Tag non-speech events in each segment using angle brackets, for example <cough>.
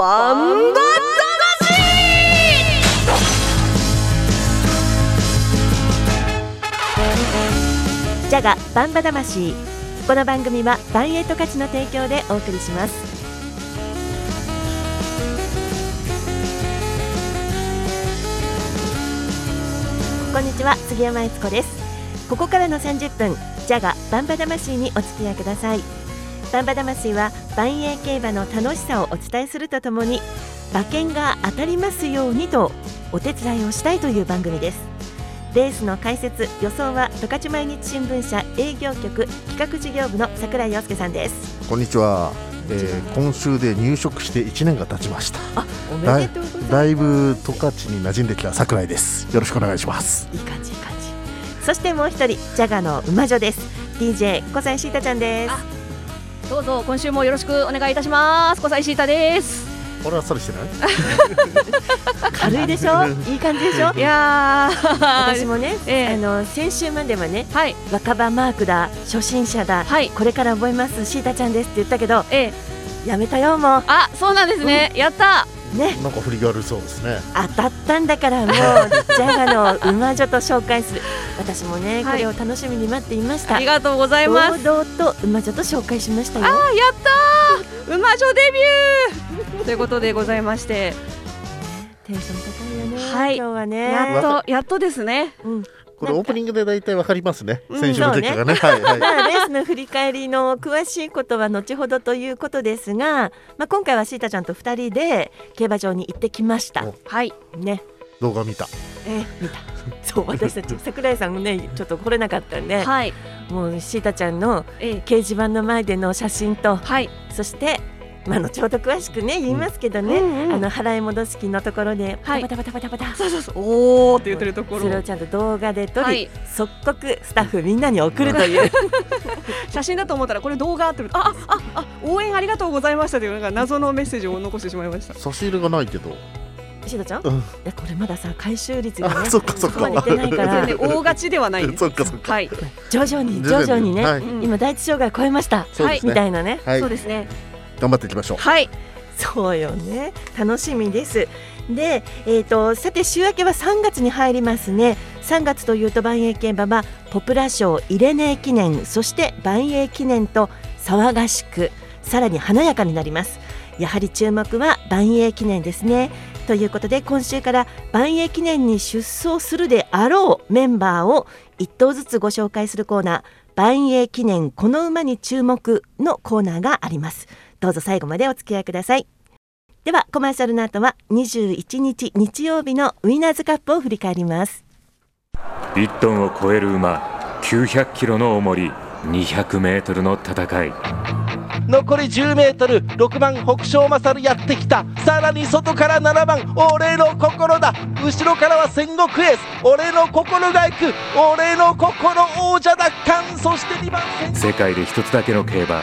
バンバジャガバンバ魂。この番組はバンエイト価値の提供でお送りします。こんにちは杉山悦子です。ここからの30分ジャガバンバ魂にお付き合いください。バンバ魂は万栄競馬の楽しさをお伝えするとともに馬券が当たりますようにとお手伝いをしたいという番組です。レースの解説予想は十勝毎日新聞社営業局企画事業部の櫻井陽介さんです。こんにちは、えー、今週で入職して1年が経ちました。あおめでとうございます。だいぶ十勝に馴染んできた櫻井です。よろしくお願いします。いい感じいい感じ。そしてもう一人ジャガの馬女です。DJ 小西シータちゃんですどうぞ今週もよろしくお願いいたします。小西シータです。俺はそれしてない？<laughs> 軽いでしょ？いい感じでしょ？いや私もね、ええ。あの先週まではねはい。若葉マークだ初心者だ、はい。これから覚えますシータちゃんですって言ったけどええ。やめたよもあそうなんですね、やった。うね。なんか振りが悪そうですね。当たったんだからもう <laughs> ジャガの馬女と紹介する。私もね、はい。これを楽しみに待っていました。ありがとうございます。堂々と馬女と紹介しましたよ。あーやったー。馬女デビュー。<laughs> ということでございまして。テンション高いよね、はい。今日はね。やっとやっとですね。うんこれオープニングで大体わかりますね。うん選手の結果がね。はいはい。<laughs> まあ、レースの振り返りの詳しいことは後ほどということですが、まあ、今回はシータちゃんと2人で競馬場に行ってきました。お。はい。ね、動画見た。え見た。<laughs> そう私たち <laughs> 桜井さんもねちょっと来れなかったんで、はい。もうシータちゃんのええ。掲示板の前での写真とはい。そして。まあ、後ほど詳しくね言いますけどね、うんうん。あの払い戻し金のところではい。パタパタパタパタ。パタ、そうそうそう。おーって言ってるところ。それをちゃんと動画で撮り、はい。即刻スタッフみんなに送るという。<laughs> 写真だと思ったらこれ動画ってあああ応援ありがとうございましたというなんか謎のメッセージを残してしまいました。差し入れがないけど。シータちゃん、うん。いやこれまださ回収率がねあそこまでいってないから。大勝ちではないです。そっかそっか。はい、徐々に徐々にね、はい。うん今第一障害超えました、そうですね。みたいなね。はい。そうですね頑張っていきましょう。はい。そうよね。楽しみです。で、えー、とさて週明けは3月に入りますね。3月というと万栄競馬はポプラ賞イレネー記念そして万栄記念と騒がしくさらに華やかになります。やはり注目は万栄記念ですね。ということで今週から万栄記念に出走するであろうメンバーを一頭ずつご紹介するコーナー万栄記念この馬に注目のコーナーがあります。どうぞ最後までお付き合いください。ではコマーシャルの後は21日日曜日のウィナーズカップを振り返ります。1トンを超える馬900キロの重り200メートルの戦い。残り 10m6 番北勝勝やってきた。さらに外から7番俺の心だ。後ろからは戦国エース俺の心が行く俺の心王者奪還。そして2番戦。世界で一つだけの競馬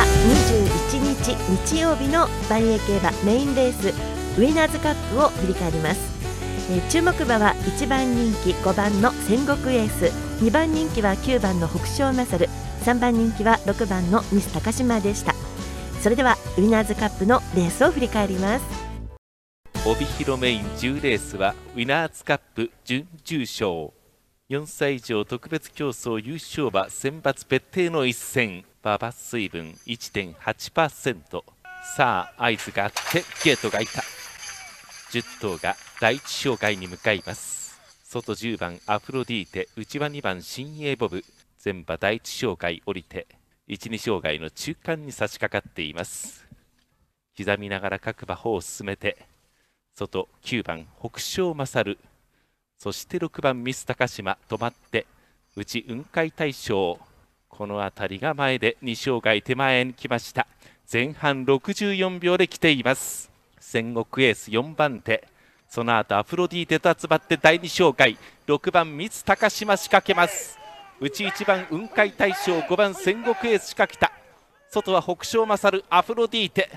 は21日日曜日の万栄競馬メインレースウィナーズカップを振り返ります、え注目馬は1番人気5番の戦国エース2番人気は9番の北勝勝3番人気は6番のミス高島でした。それではウィナーズカップのレースを振り返ります。帯広メイン10レースはウィナーズカップ準重賞。4歳以上特別競争優勝馬選抜別定の一戦。馬場水分1.8%さあ合図があってゲートがいた。10頭が第一障害に向かいます。外10番アフロディーテ。内は2番新鋭ボブ。全馬第一障害降りて12障害の中間に差し掛かっています。刻みながら各馬歩を進めて外9番北勝勝そして6番ミス高島止まって内雲海大将。この辺りが前で2勝外手前に来ました。前半64秒で来ています。戦国エース4番手。その後アフロディーテと集まって第2障害6番三津高島仕掛けます。内1番雲海大将。5番戦国エース仕掛けた。外は北勝勝アフロディーテ。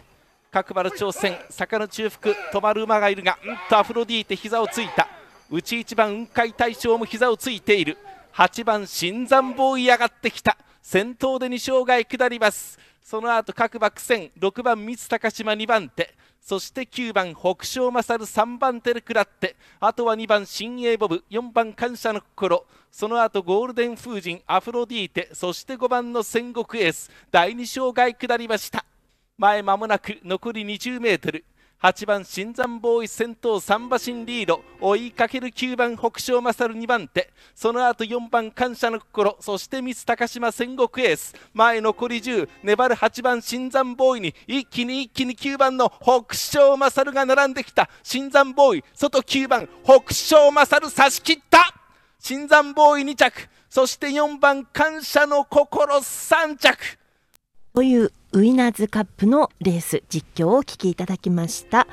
角丸挑戦坂の中腹。止まる馬がいるがうんとアフロディーテ膝をついた。内1番雲海大将も膝をついている。8番新山ボーイ上がってきた。先頭で2勝外下ります。その後各馬苦戦。6番三高島2番手。そして9番北勝勝3番手で下って。あとは2番新鋭ボブ。4番感謝の心。その後ゴールデン風神。アフロディーテ。そして5番の戦国エース。第2勝外下りました。前間もなく残り20メートル。8番新山ボーイ先頭3馬身リード。追いかける9番北勝勝2番手。その後4番感謝の心。そしてミス高島戦国エース。前残り10粘る8番新山ボーイに一気に一気に9番の北勝勝が並んできた。新山ボーイ外9番北勝勝差し切った。新山ボーイ2着。そして4番感謝の心3着。というウィナーズカップのレース実況をお聞きいただきました。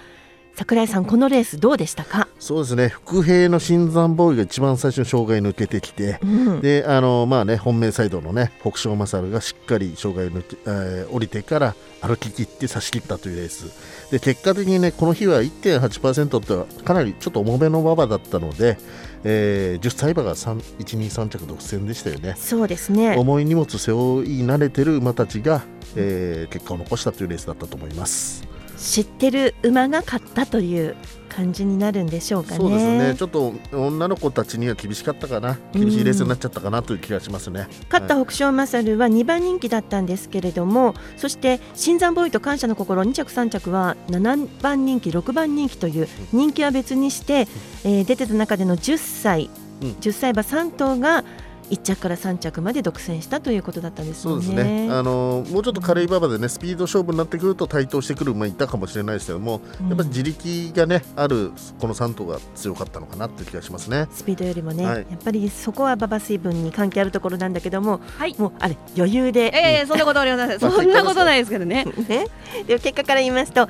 桜井さんこのレースどうでしたか？そうですね。伏兵の新山ボーイが一番最初に障害抜けてきて、うん。であのまあね本命サイドのね北勝勝がしっかり障害を抜け、えー降りてから歩き切って差し切ったというレース。で結果的にねこの日は1.8%ってはかなりちょっと重めの馬場だったので、えー10歳馬が123着独占でしたよね。そうですね。重い荷物背負い慣れてる馬たちが、えー結果を残したというレースだったと思います。知ってる馬が勝ったという感じになるんでしょうかね。そうですね。ちょっと女の子たちには厳しかったかな。厳しいレースになっちゃったかなという気がしますね。勝ったはい北勝勝は2番人気だったんですけれどもそして新山ボーイと感謝の心2着3着は7番人気6番人気という人気は別にして、えー出てた中での10歳、うん。10歳馬3頭が1着から3着まで独占したということだったんですよそうですね。ねあのもうちょっと軽い馬場でねスピード勝負になってくると台頭してくる馬いたかもしれないですけども、うんやっぱり自力がねあるこの3頭が強かったのかなっていう気がしますね。スピードよりもね、はいやっぱりそこは馬場水分に関係あるところなんだけども、はいもうあれ余裕で、ええそんなことありません。<laughs> まあそんなことないですけどね。<laughs> ね、で結果から言いますと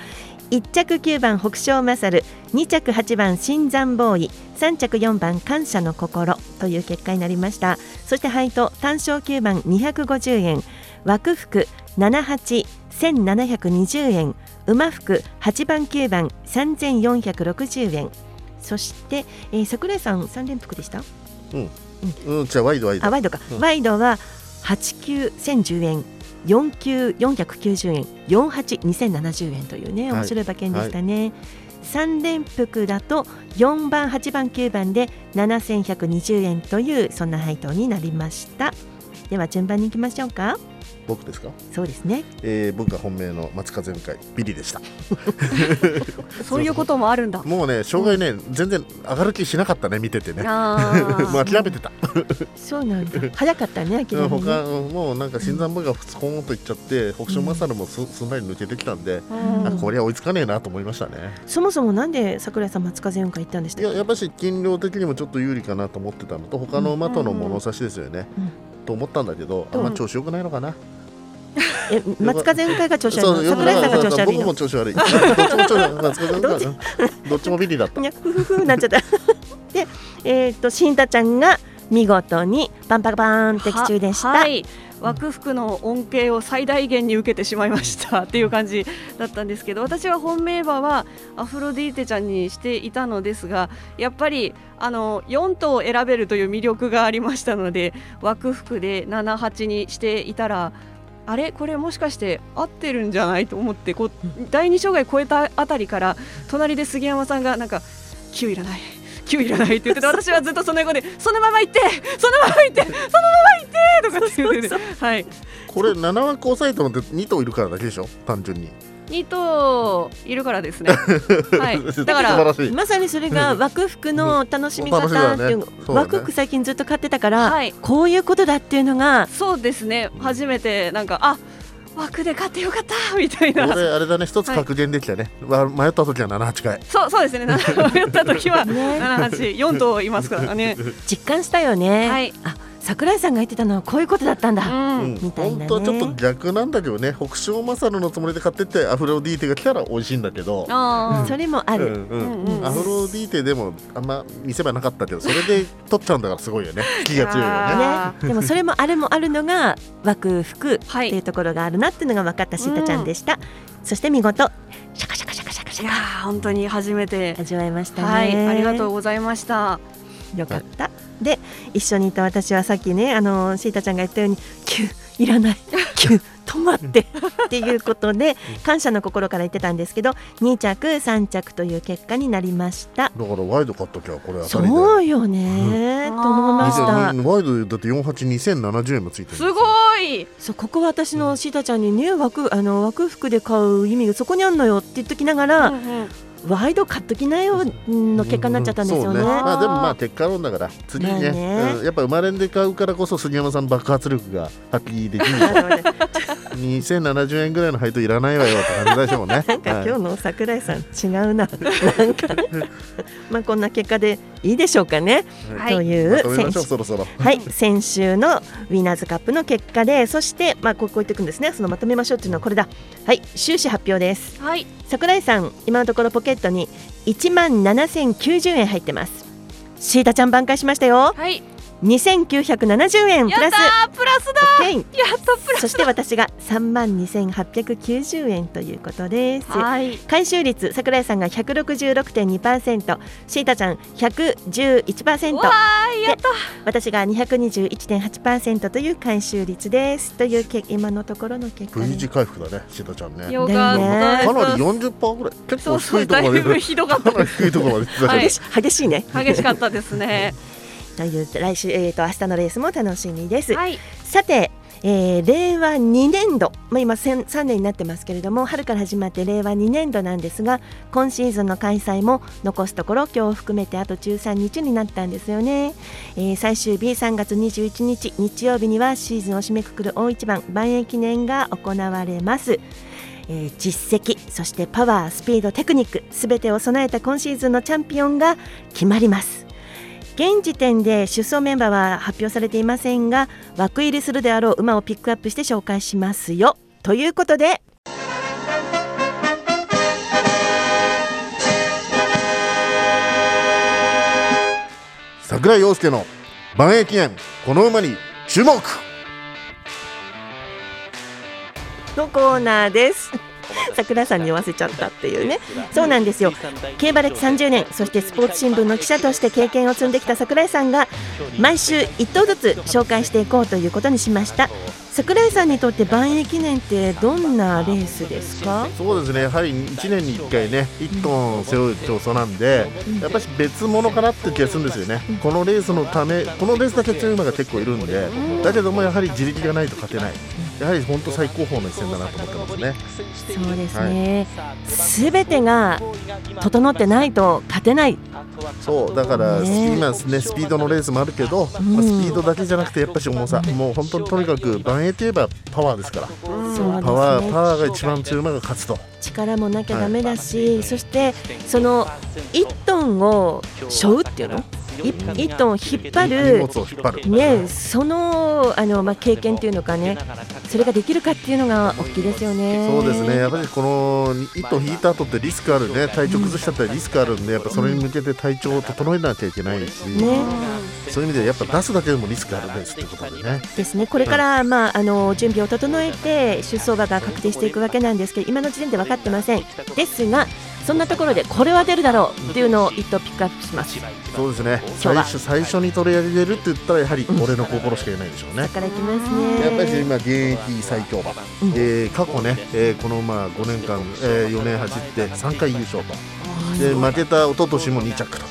1着9番北勝勝2着8番新山ボーイ3着4番感謝の心という結果になりました。そして配当単勝9番250円枠服781720円馬服8番9番3460円そして、えー、桜井さん3連服でした？うん、じゃあワイドワイド。あワイドか、うん。ワイドは8級1010円4級490円48、2070円というね、はい面白い馬券でしたね。3連複だと4番、8番、9番で7120円というそんな配当になりました。では順番に行きましょうか。僕ですか、そうですね。えー、僕が本命の松風向かいビリでした。<laughs> そういうこともあるんだ。もうね障害ね、全然上がる気しなかったね見ててね。あ <laughs> もう諦めてた。そうなんだ。早かったね、諦めね。他もうなんか新山部がスコーンといっちゃって北勝勝もすすんなり抜けてきたんで、うんあこれは追いつかねえなと思いましたね。そもそもなんで桜井さん松風雲海行ったんでしたいややっぱし斤量的にもちょっと有利かなと思ってたのと他の馬との物差しですよね、うんと思ったんだけど、あんま調子良くないのかな、え松風雲海が調子悪いの？そう良く桜井さんが調子悪い僕のも。調子悪い <laughs> どっちも調子悪い松風どっち？うんどっちもビリだったふふふなっちゃった。<laughs> で、えっ、と新太ちゃんが見事にパンパカパーン的中でした。ははい枠服の恩恵を最大限に受けてしまいました。<laughs> っていう感じだったんですけど私は本命馬はアフロディーテちゃんにしていたのですがやっぱりあの4頭選べるという魅力がありましたので枠服で78にしていたらあれ？これもしかして合ってるんじゃない？と思ってこう第二障害超えたあたりから隣で杉山さんがなんか9いらない。9いらないって言ってて私はずっとその横でそのまま行ってそのまま行ってそのまま行ってとかって言っててはい。これ7枠抑えたのって2頭いるからだけでしょ？単純に。2頭いるからですね。<laughs> はい。だからまさにそれが枠服の楽しみ方っていう楽しみだね。う枠服最近ずっと買ってたから、はい。こういうことだっていうのがそうですね。初めてなんかあ枠で勝ってよかったみたいな。俺あれだね一つ格言できたね、わ迷った時は78回。そうそうですね。<laughs> 迷った時はね。784頭いますからね。実感したよね。はい。あ桜井さんが言ってたのはこういうことだったんだ、うん。みたいなね。本当はちょっと逆なんだけどね。北勝マサルのつもりで買ってってアフロディーテが来たら美味しいんだけど。あそれもある、うんうん。うんうん。アフロディーテでもあんま見せ場なかったけどそれで取っちゃうんだからすごいよね。気が強いよね。あね、でもそれもあれもあるのが枠服ってはい。いうところがあるなっていうのが分かったシータちゃんでした、そして見事シャカシャカシャカシャカシいやャカー本当に初めて。味わいましたね。はいありがとうございました。よかった、で一緒にいた私はさっきねあのシータちゃんが言ったように「キュいらない。<laughs> キュ止まって」っていうことで感謝の心から言ってたんですけど2着3着という結果になりました。だからワイド買っときゃこれ当たりで。そうよね、うん。と思いました。ワイドだって482070円もついてるすごい。そうここは私のシータちゃんにね枠あの枠服で買う意味がそこにあんのよって言っときながら、うんうんワイド買っときなよの結果になっちゃったんですよね。そうまあでもまあ結果論だから次にね,、まあね。うん。やっぱ生まれんで買うからこそ杉山さん爆発力が発揮できる2070円ぐらいの配当いらないわよって感じでしょうね <laughs> なんか今日の桜井さん違うな。なんかまあこんな結果でいいでしょうかね。はいというう選手そろそろはい先週のウィナーズカップの結果でそしてまあこうこう言っていくんですね。そのまとめましょうっていうのはこれだ。はい収支発表です。はい桜井さん今のところポケットに1万7090円入ってます。シータちゃん挽回しましたよ。はい2970円プやっラスたープラスだオッケー。やったプラスそして私が3万2890円ということです。はい。回収率桜井さんが166.2%シータちゃん111%わーいやった。私が221.8%という回収率です。というけ今のところの結果 V です字回復だねシータちゃんね。よかった。かなり40%ぐらい。結構低いところまでだいぶひどかった。かなり低いところまではい激しいね。激しかったですねという来週、えー、と明日のレースも楽しみです、はい。さて、えー令和2年度、まあ、今3 3年になってますけれども春から始まって令和2年度なんですが今シーズンの開催も残すところ今日を含めてあと13日になったんですよね、えー最終日3月21日日曜日にはシーズンを締めくくる大一番万円記念が行われます。えー実績そしてパワースピードテクニックすべてを備えた今シーズンのチャンピオンが決まります現時点で出走メンバーは発表されていませんが枠入りするであろう馬をピックアップして紹介しますよ。ということで桜井陽介の万栄記念この馬に注目。のコーナーです桜井さんに言わせちゃったっていうね。そうなんですよ。競馬歴30年そしてスポーツ新聞の記者として経験を積んできた桜井さんが毎週1頭ずつ紹介していこうということにしました。桜井さんにとって万栄記念ってどんなレースですか？そうですね。やはり1年に1回ね1トン背負う競争なんでやっぱり別物かなって気がするんですよね。このレースのためこのレースだけ強い馬が結構いるんでだけどもやはり自力がないと勝てないやはり本当最高峰の一戦だなと思ってますね。そうですね。すべ、てが整ってないと勝てない。そうだから、ね。今ねスピードのレースもあるけど、ん。まあ、スピードだけじゃなくてやっぱし重さ。もう本当にとにかく万栄といえばパワーですから。ね。パワーパワーが一番強い馬が勝つと。力もなきゃダメだし、そしてその1トンを背負うっていうの？1, トンを引っ張荷る。ね、そのあの、まあ、経験っていうのかねそれができるかっていうのが大きいですよね。そうですね。やっぱりこの一頭引いた後ってリスクあるね。体調崩しちゃったらリスクあるんでやっぱそれに向けて体調を整えなきゃいけないし、ね。そういう意味でやっぱ出すだけでもリスクあるレースってことでね。ですね。これから、まあ、あの準備を整えて出走馬が確定していくわけなんですけど今の時点で分かってません。ですがそんなところでこれは出るだろうっていうのを一頭ピックアップします。そうですね。最初最初に取り上げるって言ったらやはり俺の心しかいないでしょうね、からい。きますねやっぱり今現役最強馬、うん。えー過去ね、えーこの馬5年間、え4年走って3回優勝と。で負けた一昨年も2着と。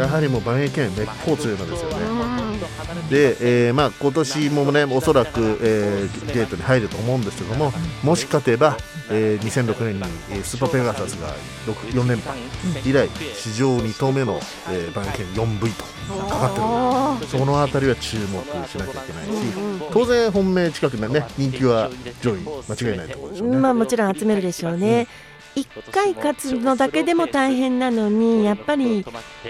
やはりもう万栄県めっぽう強い馬ですよねで、えーまあ、今年もねおそらく、えーゲートに入ると思うんですけどももし勝てば、えー2006年に、えースーパーペガサスが6 4連覇以来史上2頭目の、えー、万栄県 4V とかかってるそのあたりは注目しなきゃいけないし当然本命近くでね人気は上位間違いないところでしょうね。まあもちろん集めるでしょうね。1回勝つのだけでも大変なのにやっぱり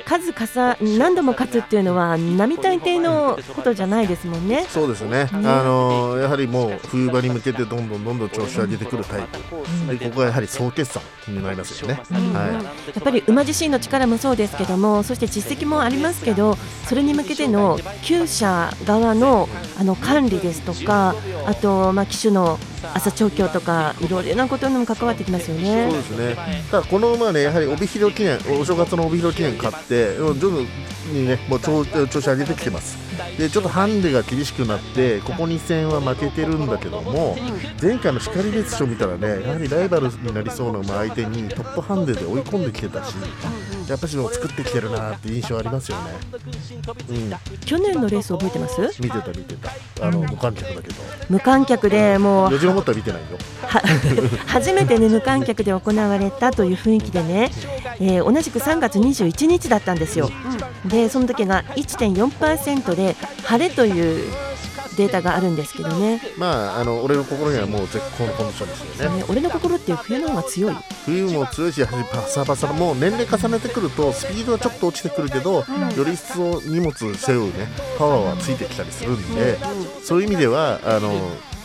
数重何度も勝つっていうのは並大抵のことじゃないですもんね。そうですね、あのやはりもう冬場に向けてどんどんどんどん調子を上げてくるタイプ、でここはやはり総決算になりますよね。はやっぱり馬自身の力もそうですけどもそして実績もありますけどそれに向けての厩舎側のあの管理ですとかあと、まあ、騎手の朝調教とかいろいろなことにも関わってきますよい、ねそう。ですね。ただこの馬はねやはり帯広記念お正月の帯広記念買って徐々にねもう調調子上げてきてます。でちょっとハンデが厳しくなってここ2戦は負けてるんだけども前回の光列賞見たらねやはりライバルになりそうな馬相手にトップハンデで追い込んできてたしやっぱり作ってきてるなって印象ありますよね。うん。去年のレース覚えてます？見てた見てた。あの無観客だけど。無観客でもうよじのもったら見てないよ。は <laughs> 初めてね無観客で行われたという雰囲気でね、えー同じく3月21日だったんですよ。でその時が1.4%で晴れというデータがあるんですけどね。まああの俺の心にはもう絶好のコンディションですよね。ね。俺の心っていう冬の方が強い。冬も強いしやはりパサパサのもう年齢重ねてくるとスピードはちょっと落ちてくるけど、より一層荷物背負うねパワーはついてきたりするんで、そういう意味ではあの、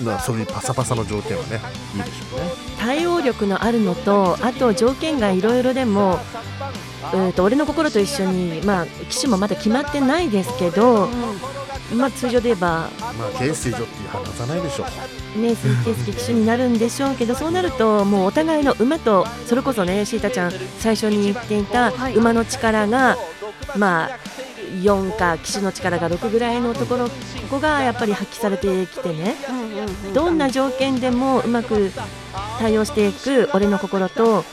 まあ、そういうパサパサの条件はねいいでしょうね。対応力のあるのとあと条件がいろいろでも、えー、と俺の心と一緒に、まあ、機種もまだ決まってないですけど、まあ、通常で言えば、まあケース以上っていう話さないでしょう。ね、鈴木圭介騎手になるんでしょうけどそうなるともうお互いの馬とそれこそねシータちゃん最初に言っていた馬の力が、まあ4か騎手の力が6ぐらいのところここがやっぱり発揮されてきてねどんな条件でもうまく対応していく俺の心と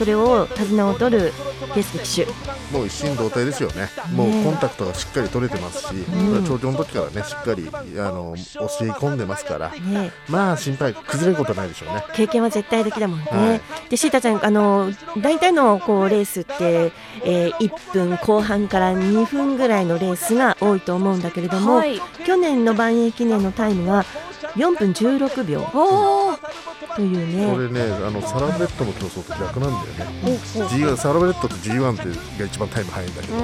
それを手綱を取る圭介騎手もう一心同体ですよね。もうコンタクトがしっかり取れてますし、これは頂上の時からねしっかりあの教え込んでますから、ね。まあ心配崩れることはないでしょうね。経験は絶対的だもんね。はい。でシータちゃんあの大体のこうレースって、えー1分後半から2分ぐらいのレースが多いと思うんだけれども、はい。去年のばんえい記念のタイムは4分16秒。というね。これねあのサラブレッドの競走と逆なんだよね。G1 サラブレッドと G1 ってが一番タイム速いんだけど、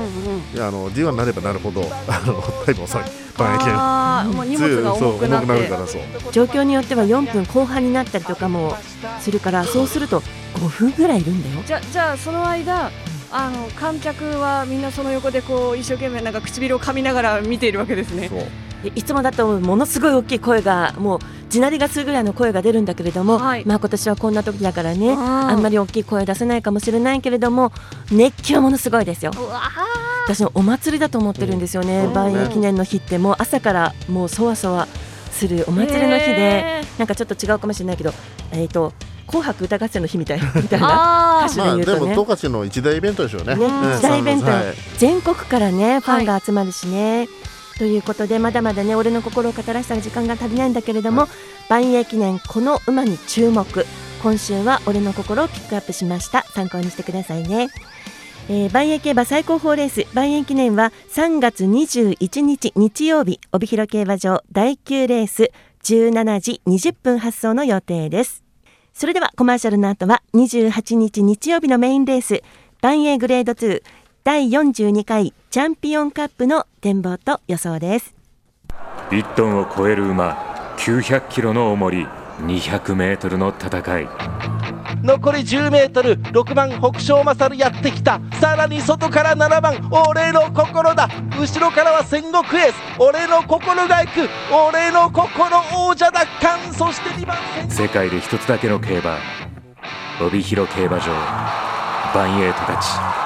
いやあの G1 になればなるほどあのタイム遅い。万益あーもう荷物が重くなって。そう重くなるからそう。状況によっては4分後半になったりとかもするからそうすると5分ぐらいいるんだよ。じゃじゃあその間あの観客はみんなその横でこう一生懸命なんか唇を噛みながら見ているわけですね。いつもだとものすごい大きい声がもう地鳴りがするぐらいの声が出るんだけれども、はい。まあ今年はこんな時だからねあーあんまり大きい声出せないかもしれないけれども熱気はものすごいですよ。私のお祭りだと思ってるんですよね、うん。万栄記念の日って。もう朝からもうそわそわするお祭りの日で、へなんかちょっと違うかもしれないけどえっ、と紅白歌合戦の日みたい <laughs> みたいなあ歌手でまあで言うとね。も十勝の一大イベントでしょうね。ねうん。一大イベント。はい。全国からねファンが集まるしね、ということでまだまだね俺の心を語らせた時間が足りないんだけれども、万栄記念この馬に注目。今週は俺の心をピックアップしました。参考にしてくださいね。えー、万栄競馬最高峰レース。万栄記念は3月21日日曜日帯広競馬場第9レース17時20分発送の予定です。それではコマーシャルの後は28日日曜日のメインレース万栄グレード2第42回チャンピオンカップの展望と予想です。1トンを超える馬900キロの重り200メートルの戦い。残り 10m6 番北勝勝やってきた。さらに外から7番俺の心だ。後ろからは戦国エース俺の心が行く俺の心王者奪還。そして2番世界で一つだけの競馬帯広競馬場バンエイトたち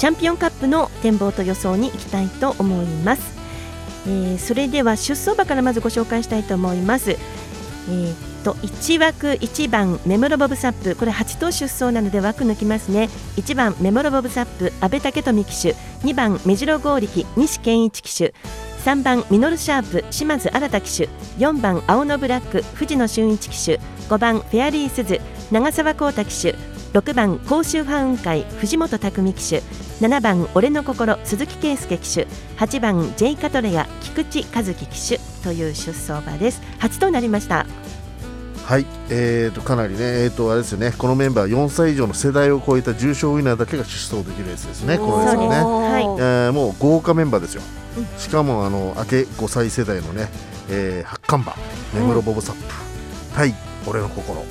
チャンピオンカップの展望と予想に行きたいと思います、えーそれでは出走馬からまずご紹介したいと思います、えーと1枠1番メモロボブサップ。これ8頭出走なので枠抜きますね。1番メモロボブサップ阿部武富騎手。2番目白剛力西健一騎手。3番ミノルシャープ島津新騎手。4番青のブラック藤野俊一騎手。5番フェアリースズ長澤光太騎手。6番甲州ファウン会藤本匠騎手7番俺の心鈴木圭介騎手8番ジェイカトレア菊池和樹騎手という出走馬です。初となりました。はい、えー、とかなりね、えー、とあれですよね、このメンバー4歳以上の世代を超えた重賞ウィナーだけが出走できるレースですね、このレースはね、はい。えーもう豪華メンバーですよ、しかもあの明け5歳世代のね、えー、八冠馬、目黒ボブサップ、対俺の心、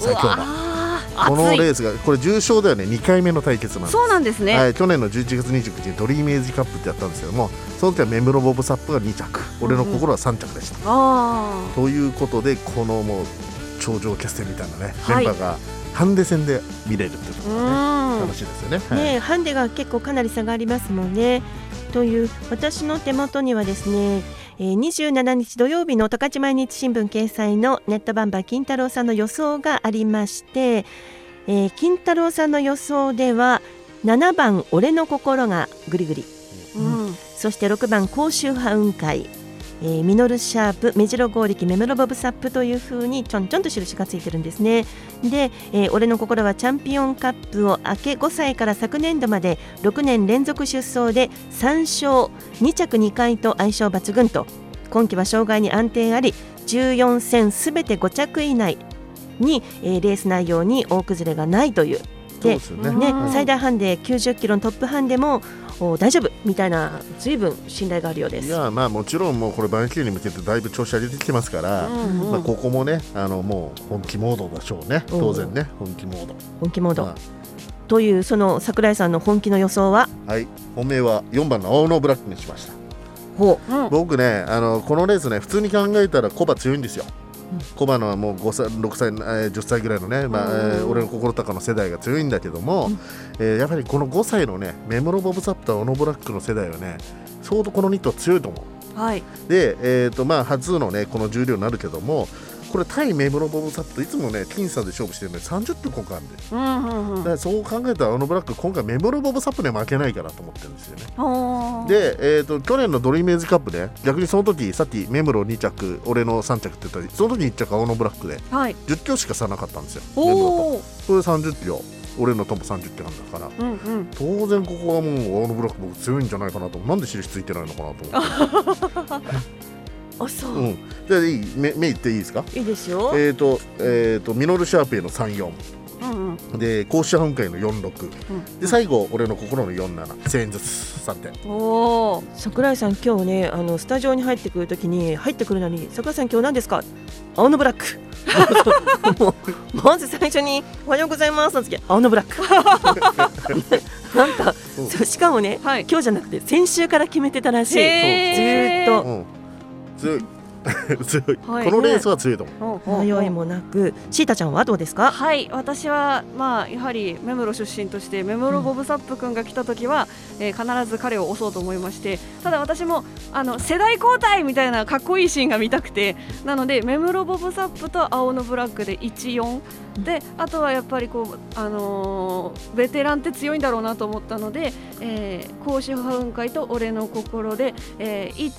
最強馬、あこのレースが、これ、重賞ではね、2回目の対決なんです。そうなんですね、はい、去年の11月29日にドリーメージカップってやったんですけどもその時はメムロボブサップが2着。俺の心は3着でした、あということでこのもう頂上決戦みたいなね、はい。メンバーがハンデ戦で見れるっていうところがねうん。楽しいですよね。はい。ね、ハンデが結構かなり差がありますもんね。という私の手元にはですね、えー、27日土曜日の十勝毎日新聞掲載のネットバンバー金太郎さんの予想がありまして、えー金太郎さんの予想では7番俺の心がぐりぐりうん。そして6番甲州派雲海、えーミノルシャープ目白剛力メムロボブサップというふうにちょんちょんと印がついてるんですね。で、えー俺の心はチャンピオンカップを明け5歳から昨年度まで6年連続出走で3勝2着2回と相性抜群と今季は障害に安定あり14戦すべて5着以内に、えーレース内容に大崩れがないという。でね。ねうん。最大ハンデ90キロのトップハンデもお大丈夫みたいな随分信頼があるようです。いやまあもちろんもうこれバンキューに向けてだいぶ調子上げてきてますから、うんうん。まあここもねあのもう本気モードでしょうね。う。ん当然ね本気モード。本気モード、まというその桜井さんの本気の予想は？あはい。本命は4番の青のブラックにしました。ほう。ん僕ねあのこのレースね普通に考えたらコバ強いんですようん。コバのはもう5歳6歳、えー10歳ぐらいのね、まあ俺の心高の世代が強いんだけども、うんえーやっぱりこの5歳のねメモロボブサップとオノブラックの世代はね相当この2頭強いと思う。はいで、えーとまあ、初のねこの重量になるけどもこれ対メムロボブサップといつもね僅差で勝負してるので30分今回あるんで。うんうんうん。だからそう考えたらあのブラック今回メムロボブサップには負けないかなと思ってるんですよね。で、えー、と去年のドリーメージカップで逆にその時さっきメムロ2着俺の3着って言ったらその時1着青のブラックではい。10キロしか差なかったんですよとそれで30キロ俺のとも30キロなんだから。うんうん。当然ここはもう青のブラック僕強いんじゃないかなと。なんで印ついてないのかなと思って <laughs> あそう、うん。じゃあいい？目目いっていいですか？いいですよ、えーと、えーと、ミノルシャーペイの34、うんうん。で、甲子半回の46、うん。で、最後、俺の心の47、1000円ずつ3点。おお桜井さん今日ねあのスタジオに入ってくるときに入ってくるのに桜井さん今日何ですか？青のブラック。<laughs> もうまず最初に「おはようございます」の次青のブラックなんか、しかもね、はい今日じゃなくて先週から決めてたらしいずっとうん、強い。<laughs> 強い、はい。このレースは強いと思う。迷いもなく。シータちゃんはどうですか？はい。私はまあやはり目黒出身として目黒ボブサップ君が来た時は、えー必ず彼を押そうと思いましてただ私もあの世代交代みたいなかっこいいシーンが見たくてなので目黒ボブサップと青のブラックで14であとはやっぱりこう、あのーベテランって強いんだろうなと思ったので、えー、甲子派雲海と俺の心で、えー、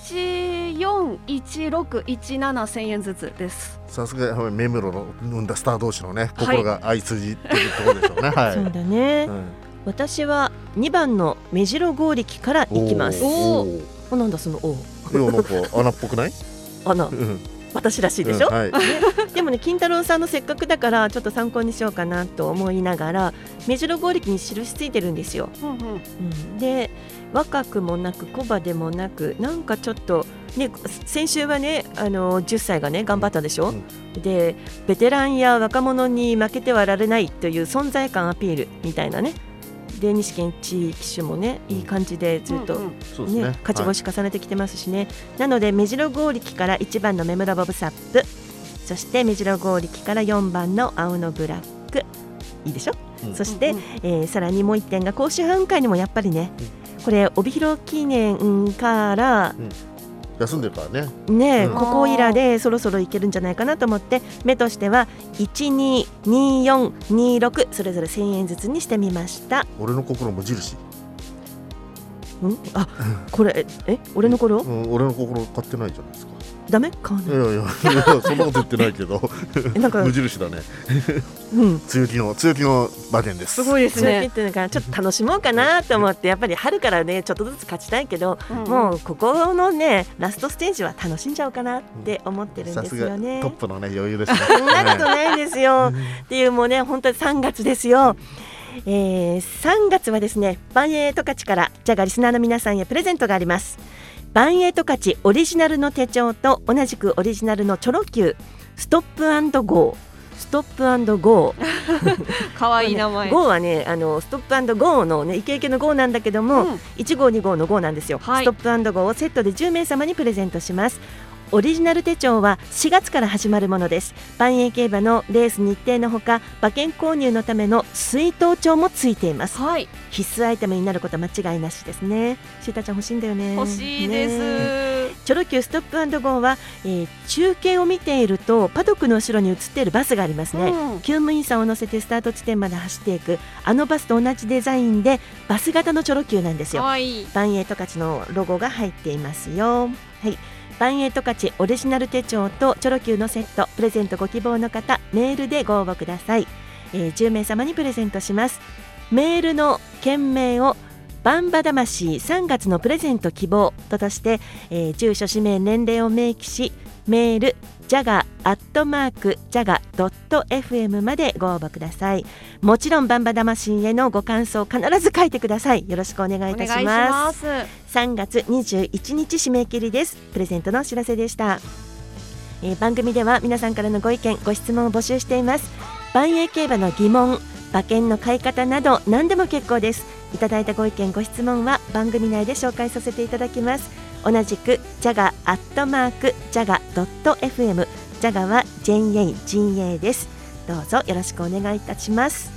141617千円ずつです。さすがやはりメムロの生んだスター同士のね、心が相通じてるところでしょうね。<laughs> はい。そうだね、うん私は2番の目白剛力からいきます。おー。おなんだそのおいやなんか穴っぽくない？穴。うん私らしいでしょ、うんはい。でもね金太郎さんのせっかくだからちょっと参考にしようかなと思いながら目白剛力に印ついてるんですよ、うんうん。うん、で若くもなく小バでもなくなんかちょっとね先週はねあの10歳がね頑張ったでしょ、でベテランや若者に負けてはられないという存在感アピールみたいなねで西健一騎手もねいい感じでずっと、うんうん。そうですね。ね、勝ち星重ねてきてますしね、なので目白剛力から1番の目村ボブサップ。そして目白剛力から4番の青のブラック。いいでしょ、うん。そして、うんうん。えーさらにもう1点が甲州半会にもやっぱりね、これ帯広記念から、うん休んでるからね。ねえ、うん。ここいらでそろそろいけるんじゃないかなと思って目としては122426それぞれ1000円ずつにしてみました。俺の心無印、ん？あこれえ俺の頃うん、俺の心買ってないじゃないですかダメ？買わない。いやいやそんなこと言ってないけど。えなんか <laughs> 無印だね。うん。強気の強気の馬券です。すごいですね。ていうのがちょっと楽しもうかなと思ってやっぱり春からねちょっとずつ勝ちたいけど、うん。もうここのねラストステージは楽しんじゃおうかなって思ってるんですさすがよねトッ。プのね余裕ですね。そんなことないですよ。っていうもうね本当に3月ですよ。えー、3月はですねばんえい十勝からじゃがリスナーの皆さんへプレゼントがありますばんえい十勝オリジナルの手帳と同じくオリジナルのチョロ Q ストップゴー。ストップゴー。<laughs> 可愛い名前。ゴーはねあのストップゴーのねイケイケのゴーなんだけども、うん。1号2号のゴーなんですよ、はい。ストップゴーをセットで10名様にプレゼントしますオリジナル手帳は4月から始まるものです。万栄競馬のレース日程のほか馬券購入のための水筒帳もついています。はい、必須アイテムになること間違いなしですね。シータちゃん欲しいんだよね。欲しいです。ね。チョロ Q ストップゴーは、えー中継を見ているとパドックの後ろに映っているバスがありますね、うん。厩務員さんを乗せてスタート地点まで走っていく。あのバスと同じデザインでバス型のチョロ Q なんですよ。可愛い。バンエイトカチのロゴが入っていますよ。はいバンエイトカチオリジナル手帳とチョロ Q のセットプレゼントご希望の方メールでご応募ください、えー10名様にプレゼントします。メールの件名をバンバ魂3月のプレゼント希望ととして、えー住所氏名年齢を明記しメールジャガアットマークジャガドット FM までご応募ください。もちろんバンバ魂へのご感想必ず書いてください。よろしくお願いいたします。ます。3月21日締め切りです。プレゼントのお知らせでした、えー番組では皆さんからのご意見ご質問を募集しています。万栄競馬の疑問馬券の買い方など何でも結構です。いただいたご意見ご質問は番組内で紹介させていただきます同じくジャガアットマークジャガドット FM ジャガは JA 陣営です。どうぞよろしくお願いいたします、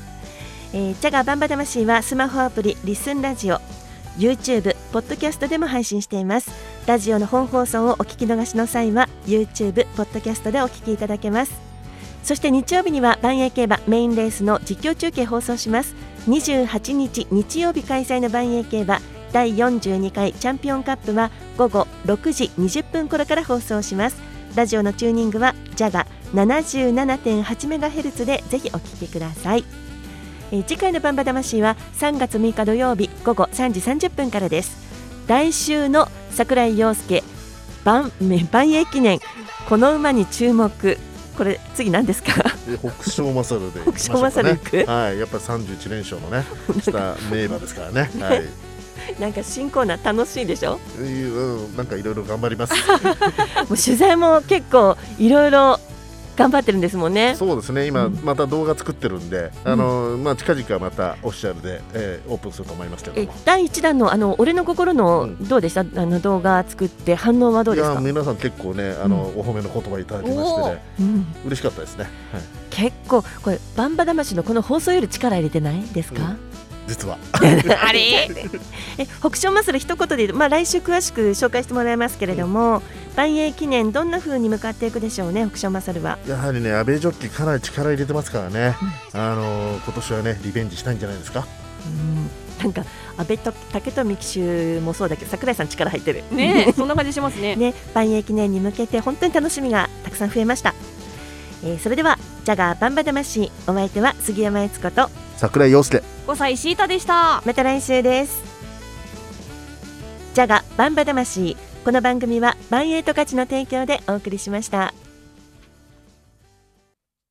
えー、ジャガバンバ魂はスマホアプリリスンラジオ YouTube、ポッドキャストでも配信しています。ラジオの本放送をお聞き逃しの際は YouTube、ポッドキャストでお聞きいただけます。そして日曜日には万栄競馬メインレースの実況中継放送します。28日日曜日開催の万栄競馬第42回チャンピオンカップは午後6時20分頃から放送します。ラジオのチューニングはジャガ 77.8MHz でぜひお聞きください。えー次回のバンバ魂は3月6日土曜日午後3時30分からです。来週の桜井陽介万万栄記念この馬に注目。これ次何ですか？で北勝マサルで北勝マサル行く？はいやっぱ31連勝のねした名馬ですからね。<laughs> はい <laughs> なんか新コーナー楽しいでしょ？うんなんかいろいろ頑張ります。<laughs> もう取材も結構いろいろ頑張ってるんですもんね。そうですね今うん。また動画作ってるんで、あのまあ近々またオフィシャルで、えーオープンすると思いますけど第一弾のあの俺の心のうん。どうでした、あの動画作って反応はどういですか、や皆さん結構ねあの、お褒めの言葉いただきましてね。うん、嬉しかったですね、はい、結構これバンバ魂のこの放送より力入れてないですか、実は。<laughs> あれ？<laughs> え北勝マッスル一言でまあ、来週詳しく紹介してもらいますけれども、万栄記念どんな風に向かっていくでしょうね北勝マッスルは。やはりね阿部ジョッキーかなり力入れてますからね、あの今年はねリベンジしたいんじゃないですか。うん。なんか安倍と竹富騎手もそうだけど桜井さん力入ってる。ねえ、そんな感じしますね。<laughs> ね万栄記念に向けて本当に楽しみがたくさん増えました、えーそれではジャガーバンバ魂お相手は杉山悦子と桜井陽介。5歳シータでした。また来週です。ジャガバンバ魂。この番組はバンエイト価値の提供でお送りしました